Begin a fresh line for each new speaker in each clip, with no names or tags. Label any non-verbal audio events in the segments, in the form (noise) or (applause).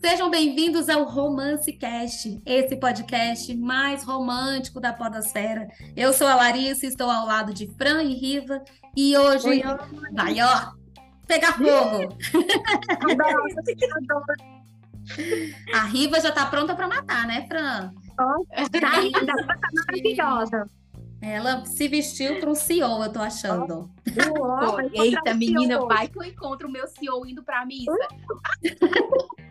Sejam bem-vindos ao Romance Cast, esse podcast mais romântico da podosfera. Eu sou a Larissa, estou ao lado de Fran e Riva e hoje Oi, vai, ó, pegar fogo. (laughs) a Riva já está pronta para matar, né, Fran?
Oh, tá linda, tá maravilhosa.
Ela se vestiu para um CEO, eu tô achando.
Oh, eita, menina, vai que eu encontro o meu CEO indo para a missa. (laughs)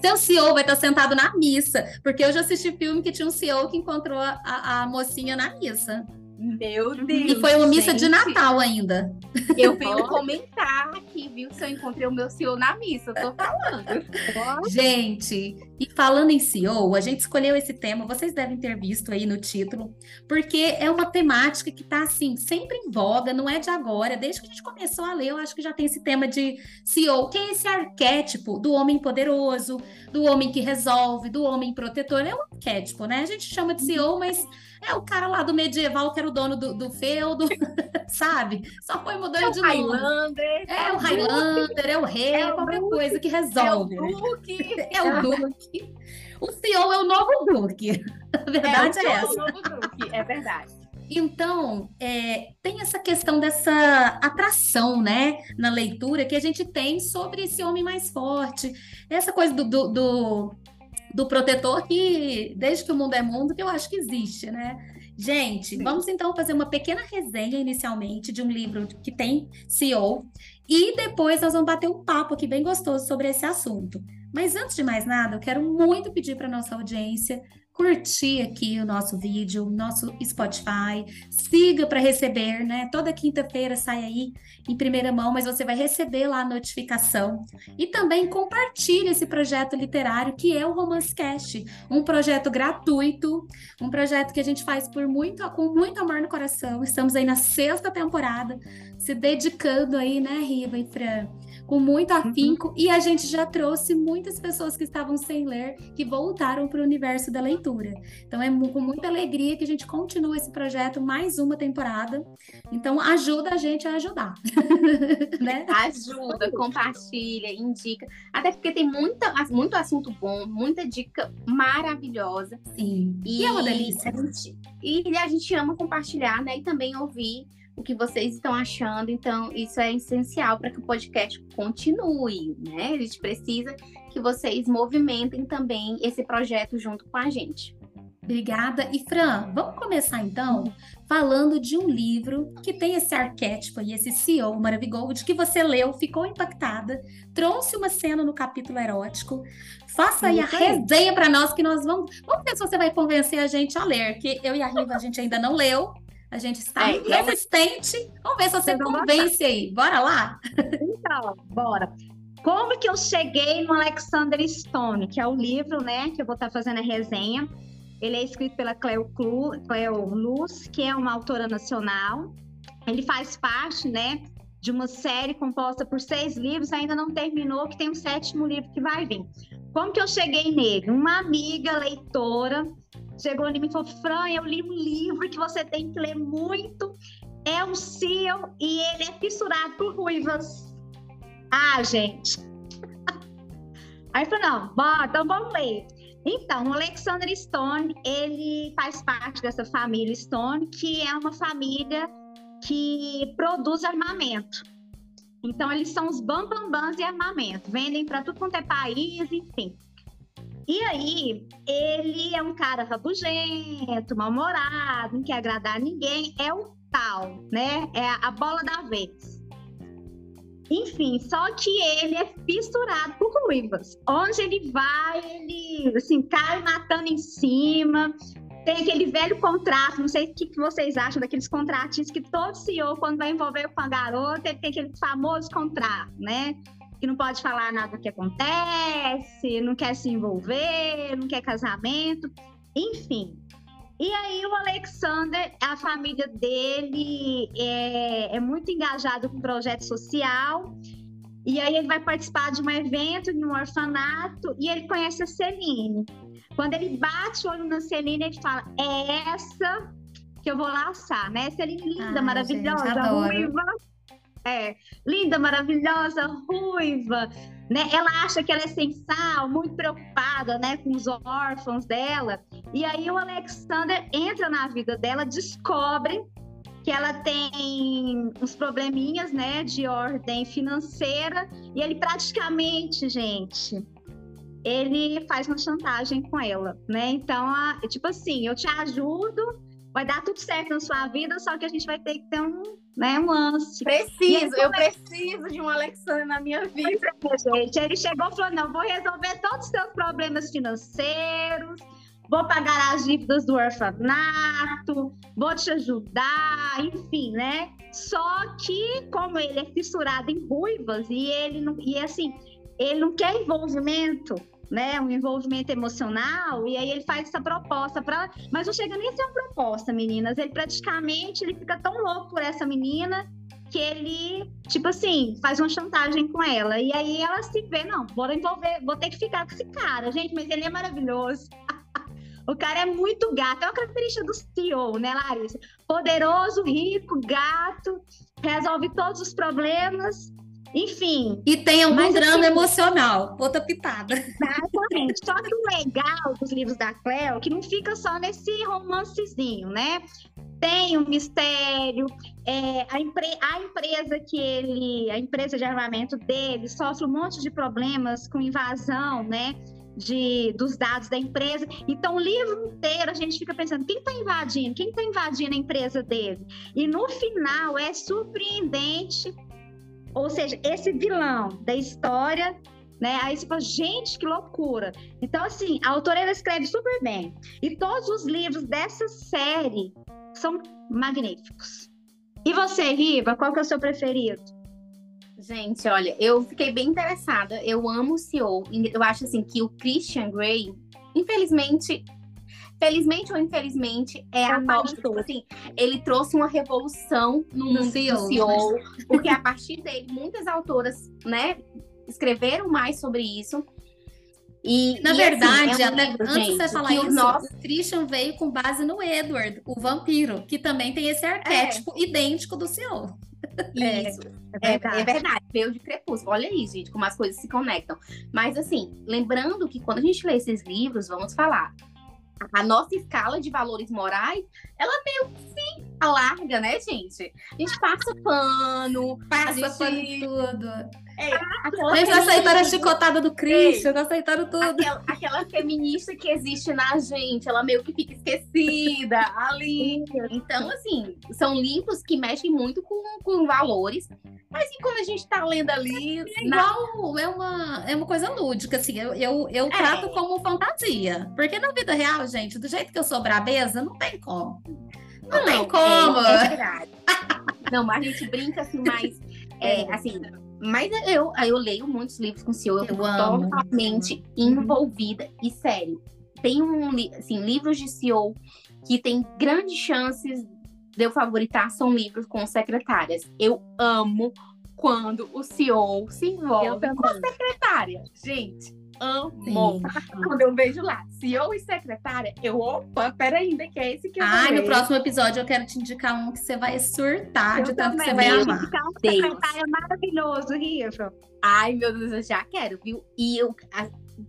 Seu CEO vai estar sentado na missa, porque eu já assisti filme que tinha um CEO que encontrou a, a mocinha na missa.
Meu Deus.
E foi uma missa gente. de Natal ainda.
Eu (laughs) venho comentar aqui, viu? Se eu encontrei o meu CEO na missa, eu tô falando. (laughs)
gente, e falando em CEO, a gente escolheu esse tema, vocês devem ter visto aí no título, porque é uma temática que tá assim, sempre em voga, não é de agora. Desde que a gente começou a ler, eu acho que já tem esse tema de CEO, que é esse arquétipo do homem poderoso, do homem que resolve, do homem protetor. É um arquétipo, né? A gente chama de CEO, mas é o cara lá do medieval que era o dono do, do feudo, (laughs) sabe? Só foi mudando é de nome.
Highlander.
É, é o Highlander, é o rei, é, é qualquer Duque, coisa que resolve.
É o Duque.
É o Duque. O CEO é o novo Duque. (laughs) A verdade é, é essa.
É o novo Duque, é verdade.
Então, é, tem essa questão dessa atração, né, na leitura que a gente tem sobre esse homem mais forte, essa coisa do, do, do do protetor que, desde que o mundo é mundo, que eu acho que existe, né? Gente, Sim. vamos então fazer uma pequena resenha inicialmente de um livro que tem CEO e depois nós vamos bater um papo aqui bem gostoso sobre esse assunto. Mas antes de mais nada, eu quero muito pedir para nossa audiência curtir aqui o nosso vídeo, nosso Spotify, siga para receber, né? Toda quinta-feira sai aí em primeira mão, mas você vai receber lá a notificação. E também compartilhe esse projeto literário que é o Romance Cast, um projeto gratuito, um projeto que a gente faz por muito, com muito amor no coração. Estamos aí na sexta temporada, se dedicando aí, né, Riva e Fran? Com muito afinco, uhum. e a gente já trouxe muitas pessoas que estavam sem ler, que voltaram para o universo da leitura. Então é com muita alegria que a gente continua esse projeto mais uma temporada. Então ajuda a gente a ajudar. (laughs) né?
Ajuda, compartilha, indica. Até porque tem muita, muito assunto bom, muita dica maravilhosa.
Sim.
E,
e é uma delícia.
A gente, e a gente ama compartilhar, né? E também ouvir o que vocês estão achando. Então, isso é essencial para que o podcast continue, né? A gente precisa que vocês movimentem também esse projeto junto com a gente.
Obrigada. E Fran, vamos começar então falando de um livro que tem esse arquétipo e esse CEO maravilhoso que você leu, ficou impactada, trouxe uma cena no capítulo erótico. Faça aí a resenha para nós que nós vamos. Vamos ver se você vai convencer a gente a ler, que eu e a Riva a gente ainda não leu, a gente está é, resistente. Vamos ver se você convence aí. Bora lá?
Então, bora. Como que eu cheguei no Alexander Stone, que é o livro, né, que eu vou estar fazendo a resenha. Ele é escrito pela Cleo, Clu, Cleo Luz, que é uma autora nacional. Ele faz parte, né, de uma série composta por seis livros, ainda não terminou, que tem um sétimo livro que vai vir. Como que eu cheguei nele? Uma amiga leitora chegou em mim e falou: Fran, eu li um livro que você tem que ler muito. É um Seal e ele é fissurado por ruivas. Ah, gente. (laughs) Aí eu falei: não, bom, então vamos ler. Então, o Alexander Stone, ele faz parte dessa família Stone, que é uma família que produz armamento. Então, eles são os bambambãs de armamento, vendem para tudo quanto é país, enfim. E aí, ele é um cara rabugento, mal-humorado, não quer agradar ninguém, é o tal, né? É a bola da vez. Enfim, só que ele é fissurado por ruivas. Onde ele vai, ele assim, cai matando em cima. Tem aquele velho contrato, não sei o que, vocês acham daqueles contratinhos que todo CEO, quando vai envolver com a garota, ele tem aquele famoso contrato, né? Que não pode falar nada do que acontece, não quer se envolver, não quer casamento, enfim. E aí o Alexander, a família dele é, é muito engajado com projeto social. E aí ele vai participar de um evento em um orfanato e ele conhece a Celine. Quando ele bate o olho na Celine, ele fala: é essa que eu vou laçar, né? Celine linda, Ai, maravilhosa, ruiva. É, linda, maravilhosa, ruiva, né? Ela acha que ela é sensal, muito preocupada, né, com os órfãos dela. E aí o Alexander entra na vida dela, descobre que ela tem uns probleminhas, né, de ordem financeira, e ele praticamente, gente, ele faz uma chantagem com ela, né? Então, a, tipo assim, eu te ajudo, vai dar tudo certo na sua vida, só que a gente vai ter que ter um, né, um lance.
Preciso, aí, eu é... preciso de um Alexandre na minha vida.
Gente, ele chegou e falou: não, vou resolver todos os seus problemas financeiros, vou pagar as dívidas do orfanato, vou te ajudar, enfim, né? Só que, como ele é fissurado em ruivas e ele não. E assim, ele não quer envolvimento, né, um envolvimento emocional, e aí ele faz essa proposta para, mas não chega nem a ser uma proposta, meninas. Ele praticamente ele fica tão louco por essa menina que ele, tipo assim, faz uma chantagem com ela. E aí ela se vê, não, vou envolver, vou ter que ficar com esse cara, gente, mas ele é maravilhoso. (laughs) o cara é muito gato, é uma característica do CEO, né, Larissa? Poderoso, rico, gato, resolve todos os problemas enfim.
E tem algum drama assim, emocional, outra pitada.
Exatamente. Só que o legal dos livros da Cleo é que não fica só nesse romancezinho, né? Tem um mistério, é, a, empre a empresa que ele, a empresa de armamento dele sofre um monte de problemas com invasão, né? De, dos dados da empresa. Então, o livro inteiro a gente fica pensando: quem está invadindo? Quem está invadindo a empresa dele? E no final é surpreendente ou seja, esse vilão da história, né? Aí você fala, gente, que loucura. Então, assim, a autora ela escreve super bem. E todos os livros dessa série são magníficos. E você, Riva, qual que é o seu preferido?
Gente, olha, eu fiquei bem interessada. Eu amo o CEO. Eu acho assim que o Christian Grey, infelizmente, felizmente ou infelizmente, é a parte, tipo assim, ele trouxe uma revolução no, no mundo CEO, do CEO, porque a partir dele, muitas autoras, né, escreveram mais sobre isso.
E, Na e, verdade, assim, é um até livro, antes de você falar isso, nosso... o Christian veio com base no Edward, o vampiro, que também tem esse arquétipo é. idêntico do CEO.
Isso, é, é, verdade. é, verdade. Veio de crepúsculo. Olha aí, gente, como as coisas se conectam. Mas, assim, lembrando que quando a gente lê esses livros, vamos falar, a nossa escala de valores morais, ela meio que se alarga, né, gente? A gente passa pano,
passa gente... pano tudo. É, aquela Eles aceitaram a chicotada do Christian, aceitaram tudo.
Aquela, aquela, feminista que existe na gente, ela meio que fica esquecida ali. Então, assim, são livros que mexem muito com, com valores. Mas e quando a gente tá lendo ali.
É igual, na... é, uma, é uma coisa lúdica, assim. Eu, eu, eu é. trato como fantasia. Porque na vida real, gente, do jeito que eu sou brabeza, não tem como. Não, não tem como. É, é verdade.
não, mas a gente brinca assim, mais. (laughs) É, assim, mas eu, eu leio muitos livros com o senhor, eu, eu totalmente envolvida e sério. Tem um, assim, livros de CEO que tem grandes chances de eu favoritar são livros com secretárias. Eu amo quando o CEO se envolve com a secretária. Gente, amo. Quando eu vejo lá, CEO e secretária, eu, opa, peraí, ainda que é esse que eu
Ai, no próximo episódio eu quero te indicar um que você vai surtar eu de tanto que você vai amar. Indicar
um secretário maravilhoso, Riva.
Ai, meu Deus, eu já quero, viu? E eu,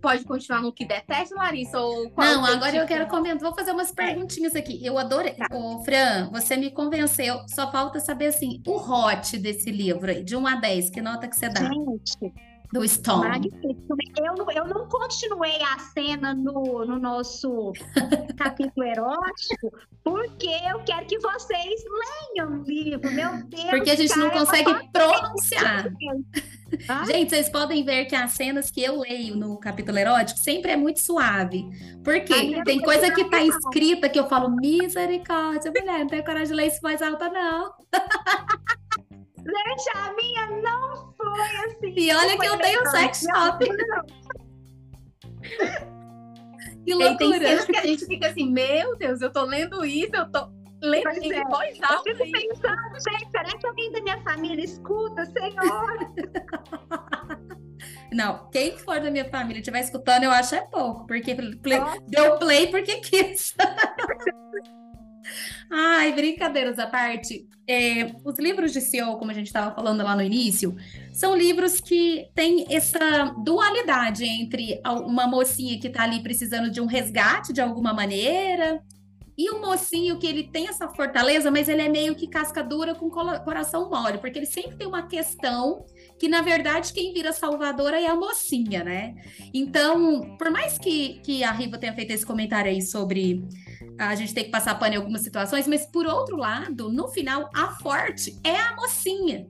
pode continuar no que detesta, Larissa? Ou
Não, agora eu quero comentar. Vou fazer umas perguntinhas aqui. Eu adorei. Tá. Ô, Fran, você me convenceu. Só falta saber, assim, o hot desse livro aí, de 1 a 10, que nota que você dá?
Gente,
do Stone.
Eu, não, eu não continuei a cena no, no nosso (laughs) capítulo erótico, porque eu quero que vocês leiam o livro, meu Deus.
Porque a gente não consegue pronunciar. (laughs) Gente, vocês podem ver que as cenas que eu leio no capítulo erótico sempre é muito suave. Porque tem coisa que tá escrita que eu falo, misericórdia, mulher, não tenho coragem de ler isso mais alta, não. (laughs)
Gente, a minha não foi assim.
E olha que eu tenho sex shop.
que loucura. Tem, tem que a gente fica assim, meu Deus, eu tô lendo isso, eu tô lendo pois em é. voz alta. Eu fico
pensando, gente, será que alguém da minha família escuta, Senhor? (laughs)
Não, quem for da minha família estiver escutando, eu acho é pouco, porque play, deu play porque quis. (laughs) Ai, brincadeiras à parte. É, os livros de CEO, como a gente estava falando lá no início, são livros que têm essa dualidade entre uma mocinha que está ali precisando de um resgate de alguma maneira, e o mocinho que ele tem essa fortaleza, mas ele é meio que casca dura com coração mole, porque ele sempre tem uma questão que, na verdade, quem vira salvadora é a mocinha, né? Então, por mais que, que a Riva tenha feito esse comentário aí sobre a gente ter que passar pano em algumas situações, mas por outro lado, no final, a forte é a mocinha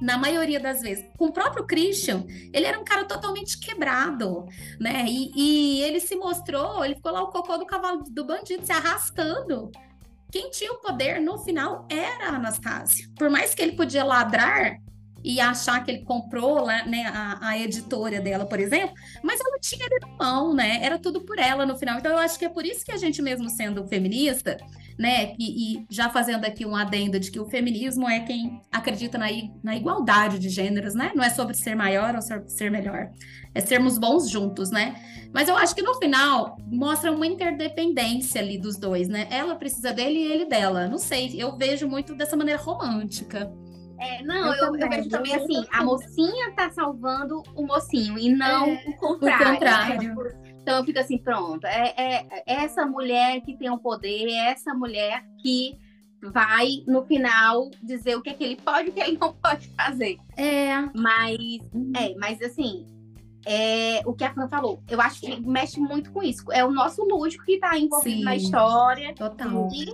na maioria das vezes. Com o próprio Christian, ele era um cara totalmente quebrado, né? E, e ele se mostrou, ele ficou lá o cocô do cavalo do bandido se arrastando. Quem tinha o poder no final era a Anastácia. Por mais que ele podia ladrar, e achar que ele comprou lá, né, a, a, editora dela, por exemplo, mas ela tinha ele na mão, né? Era tudo por ela no final. Então eu acho que é por isso que a gente mesmo sendo feminista, né, e, e já fazendo aqui um adendo de que o feminismo é quem acredita na, na igualdade de gêneros, né? Não é sobre ser maior ou sobre ser melhor, é sermos bons juntos, né? Mas eu acho que no final mostra uma interdependência ali dos dois, né? Ela precisa dele e ele dela. Não sei, eu vejo muito dessa maneira romântica.
É, não, eu, eu, eu, vejo também assim, a mocinha tá salvando o mocinho e não é, o contrário. O contrário. Né? Então eu fico assim, pronto, é, é, é essa mulher que tem o um poder, é essa mulher que vai, no final, dizer o que, é que ele pode e o que ele não pode fazer.
É.
Mas, é, mas assim, é, o que a Fran falou, eu acho que mexe muito com isso. É o nosso lúdico que tá envolvido Sim, na história.
Total. E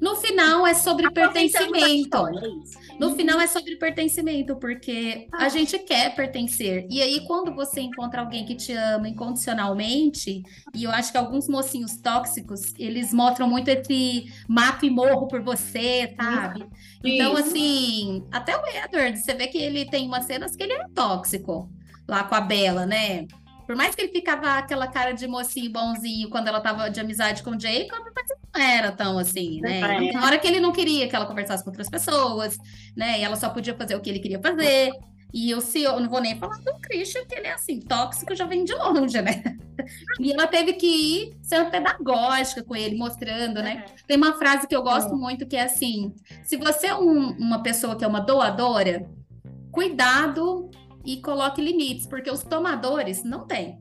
no final é sobre pertencimento. É no final é sobre pertencimento, porque a ah. gente quer pertencer. E aí, quando você encontra alguém que te ama incondicionalmente, e eu acho que alguns mocinhos tóxicos, eles mostram muito esse mato e morro por você, sabe? Então, assim, até o Edward, você vê que ele tem umas cenas que ele é tóxico lá com a Bela, né? Por mais que ele ficava aquela cara de mocinho bonzinho quando ela tava de amizade com o Jacob, mas não era tão assim, né? É. Na hora que ele não queria que ela conversasse com outras pessoas, né? E ela só podia fazer o que ele queria fazer. E eu, se eu não vou nem falar do Christian, que ele é assim, tóxico já vem de longe, né? (laughs) E ela teve que ir sendo pedagógica com ele, mostrando, né? Tem uma frase que eu gosto muito que é assim: se você é um, uma pessoa que é uma doadora, cuidado e coloque limites, porque os tomadores não têm.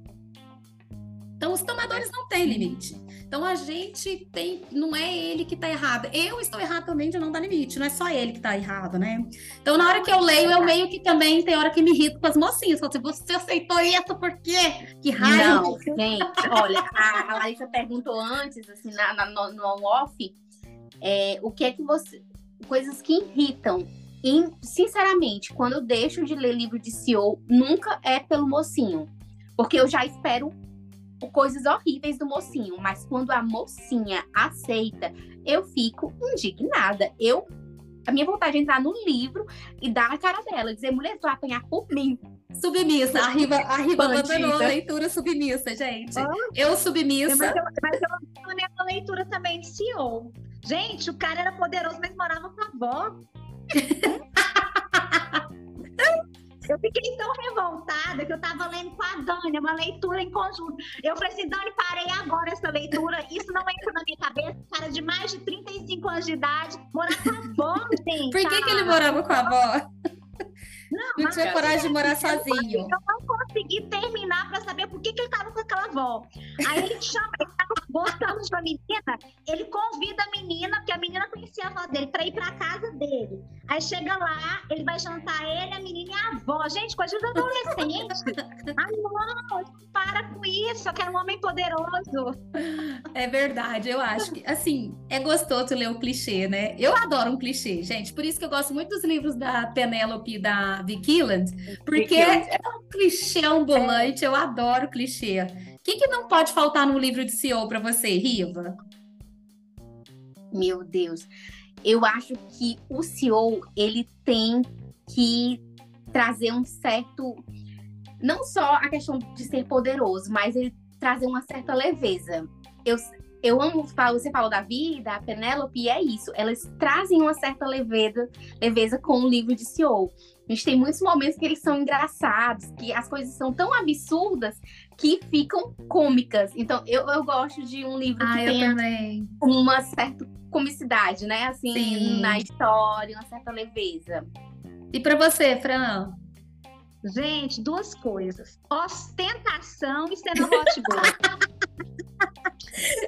Então, os tomadores não têm limite. Então, a gente tem. Não é ele que está errado. Eu estou errado também de não dar limite. Não é só ele que está errado, né? Então, na hora que eu leio, eu meio que também tem hora que me irrito com as mocinhas. Falo assim, você aceitou isso por quê? Que raiva.
Não, gente, olha, a, a Larissa perguntou antes, assim, na, na no, no off, é, o que é que você. Coisas que irritam e, sinceramente, quando eu deixo de ler livro de CEO, nunca é pelo mocinho. Porque eu já espero coisas horríveis do mocinho. Mas quando a mocinha aceita, eu fico indignada. Eu. A minha vontade é entrar no livro e dar na cara dela, dizer, mulher, tu vai apanhar por mim.
Submissa, a Riva, a Riva abandonou a leitura submissa, gente. Ah, eu submissa. Mas eu,
mas eu abandonei a leitura também de CEO. Gente, o cara era poderoso, mas morava com a avó. (laughs) Eu fiquei tão revoltada que eu estava lendo com a Dani, uma leitura em conjunto. Eu falei assim, Dani, parei agora essa leitura. Isso não entra na minha cabeça. Cara de mais de 35 anos de idade, morar com a avó, gente.
Por que, que ele morava com a avó? Não, não tinha coragem de morar sozinho.
Eu não consegui terminar para saber por que, que ele estava com aquela avó. Aí ele chama, ele tava gostando de uma menina, ele convida a menina, porque a menina conhecia a avó dele, para ir para casa dele. Aí chega lá, ele vai jantar ele, a menina e a avó. Gente, coisa de adolescente. (laughs) ah, não, para com isso, eu quero um homem poderoso.
É verdade, eu acho que, assim, é gostoso ler o clichê, né? Eu adoro um clichê, gente. Por isso que eu gosto muito dos livros da Penélope e da Vicky porque é um clichê ambulante, eu adoro clichê. O que, que não pode faltar no livro de CEO para você, Riva?
Meu Deus. Eu acho que o CEO, ele tem que trazer um certo... Não só a questão de ser poderoso, mas ele trazer uma certa leveza. Eu, eu amo, você falou da vida, a Penélope, e é isso. Elas trazem uma certa leveza, leveza com o livro de CEO. A gente tem muitos momentos que eles são engraçados, que as coisas são tão absurdas que ficam cômicas. Então, eu, eu gosto de um livro
ah,
que tenha
também.
uma certa comicidade, né? Assim,
Sim.
na história, uma certa leveza.
E para você, Fran?
Gente, duas coisas. Ostentação e cena hot (laughs)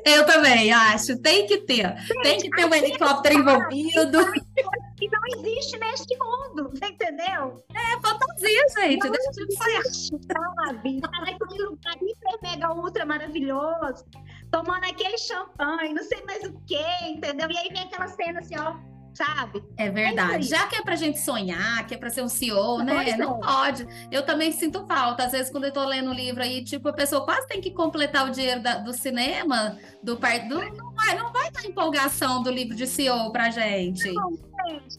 Eu também acho. Tem que ter. Tem que ter um helicóptero envolvido. (laughs)
E não existe neste mundo, você entendeu?
É fantasia, gente.
Não
Deixa tudo certo.
existe, sabe? Tá naquele lugar hiper mega ultra maravilhoso, tomando aquele champanhe, não sei mais o que, entendeu? E aí vem aquela cena assim, ó, sabe?
É verdade.
isso
Já que é pra gente sonhar, que é pra ser um CEO, né?
Pois
Não
é.
pode. Eu também sinto falta. Às vezes, quando eu tô lendo um livro aí, tipo, a pessoa quase tem que completar o dinheiro da- do cinema, do par... do Não vai, não vai dar empolgação do livro de CEO pra gente.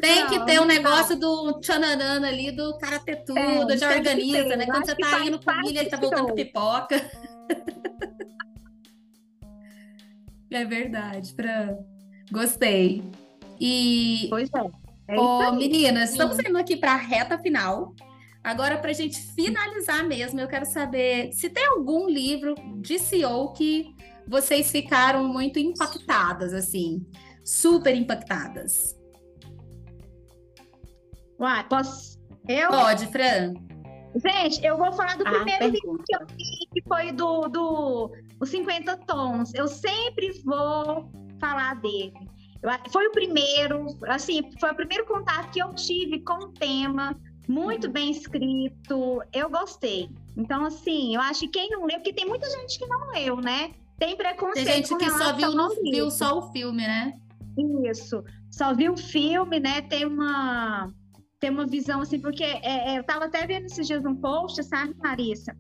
Tem que
Não,
ter um
não
negócio do tchananana ali, do cara ter tudo,
Tem,
já organiza, né? Quando você tá indo com milho, ele tá
do
voltando com pipoca. É verdade, Fran. Gostei. E
Pois é. É
meninas,
Sim.
estamos indo aqui para a reta final. Agora, para a gente finalizar mesmo, eu quero saber se tem algum livro de CEO que vocês ficaram muito impactadas, assim, super impactadas.
Uai, posso. Eu?
Pode, Fran?
Gente, eu vou falar do
Ah,
primeiro livro
pergunta.
que eu li, que foi do, do Os 50 Tons. Eu sempre vou falar dele. Eu foi o primeiro, assim, foi o primeiro contato que eu tive com o tema, muito bem escrito, eu gostei. Então, assim, eu acho que quem não leu, porque tem muita gente que não leu, né? Tem preconceito
Tem gente que só viu, no- viu
livro.
só o filme, né?
Isso. Só vi o filme, né? Tem uma tem uma visão assim, porque é, é, eu tava até vendo esses dias um post, sabe, Marissa?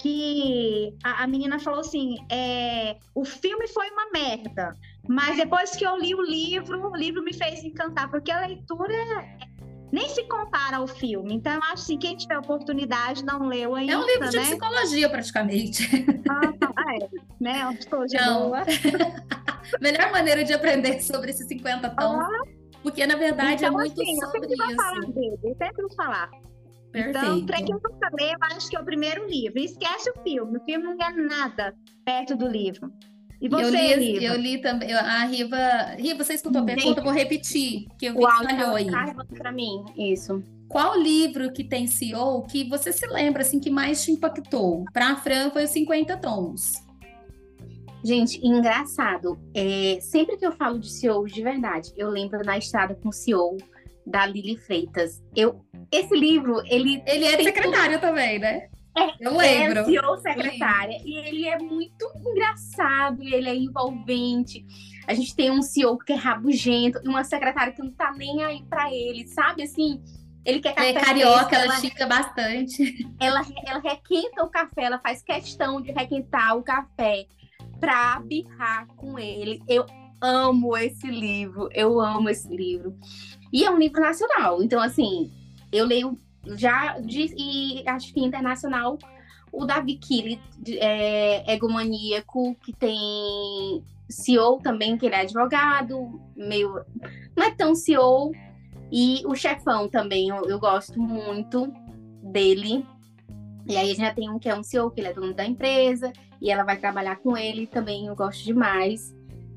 Que a, a menina falou assim: é, o filme foi uma merda, mas depois que eu li o livro, o livro me fez encantar, porque a leitura nem se compara ao filme. Então, eu acho que quem tiver oportunidade não leu ainda.
É um livro de
né?
psicologia, praticamente.
Ah, é, né? Uma psicologia
Não.
boa. (laughs)
Melhor maneira de aprender sobre esses 50 tons. Porque, na verdade,
Então,
é muito
assim, eu
sobre
sempre vou falar
isso.
dele, eu sempre vou falar.
Perfeito.
Então, para quem nunca leu, eu acho que é o primeiro livro. Esquece o filme. O filme não é nada perto do livro. E você,
eu li,
Riva?
eu li também. eu- A Riva. Riva, você escutou a pergunta? Eu vou repetir, que eu vi
O
que falhou aí.
tava travando pra mim, isso.
Qual livro que tem CEO que você se lembra assim que mais te impactou? Para a Fran foi os 50 tons.
Gente, engraçado. É, sempre que eu falo de CEO de verdade, eu lembro na estrada com o CEO da Lili Freitas. Eu, esse livro, ele
Ele é secretário também, né?
É,
eu lembro.
é CEO secretária e ele é muito engraçado, ele é envolvente. A gente tem um CEO que é rabugento e uma secretária que não tá nem aí pra ele, sabe? Assim, ele quer
é
café
carioca,
fresco,
ela
ela,
chica bastante.
ela, ela requenta o café, ela faz questão de requentar o café pra birrar com ele. Eu amo esse livro, eu amo esse livro. E é um livro nacional, então assim, eu leio já de, e acho que internacional o Davi Kili, é, egomaníaco, que tem CEO também, que ele é advogado, meio. Não é tão CEO. E o chefão também, eu, eu gosto muito dele. E aí a gente já tem um que é um CEO, que ele é dono da empresa, e ela vai trabalhar com ele também, eu gosto demais.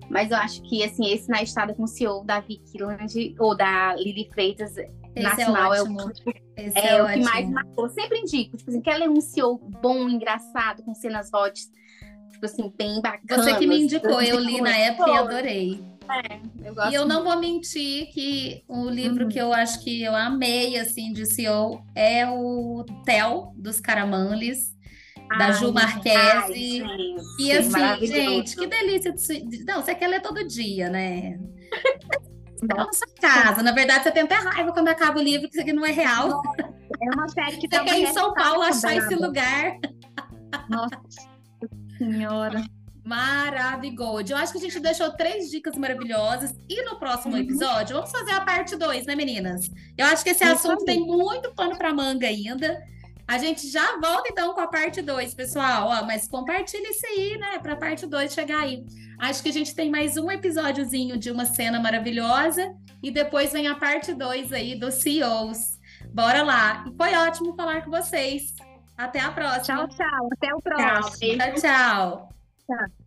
Mas eu acho que, assim, esse na estrada com o CEO da Vicky Land, ou da Lili Freitas,
Esse
nacional,
é
é,
ótimo.
o,
Esse
é,
é,
o que mais marcou. Sempre indico, tipo assim, quer ler um CEO bom, engraçado, com cenas hot, tipo assim, bem bacanas.
Você que me indicou, eu li na época e adorei.
Gosto
E eu não vou mentir que o livro
Uhum.
que eu acho que eu amei, assim, de CEO é o Tel, dos Caramanles, da
Ai,
Ju
Ai,
Marquese.
gente,
E assim, gente, que delícia. De... Não, você quer ler todo dia, né? (laughs) Não na sua casa. Na verdade, você tem até raiva quando acaba o livro, que isso aqui não é real.
É uma série que
Você
tá
quer ir em São
arrebentada,
Paulo achar esse lugar.
Nossa senhora.
Maravilhoso. Eu acho que a gente deixou três dicas maravilhosas. E no próximo
Uhum.
episódio, vamos fazer a parte 2, né, meninas? Eu acho que esse
Isso
assunto
aí.
tem muito pano para manga ainda. A gente já volta então com a parte 2, pessoal. Ó, mas compartilha isso aí, né, para a parte 2 chegar aí. Acho que a gente tem mais um episódiozinho de uma cena maravilhosa e depois vem a parte 2 aí dos CEOs. Bora lá. E foi ótimo falar com vocês. Até a próxima.
Tchau, tchau. Até o próximo.
Tchau, tchau.
Tchau. Gracias.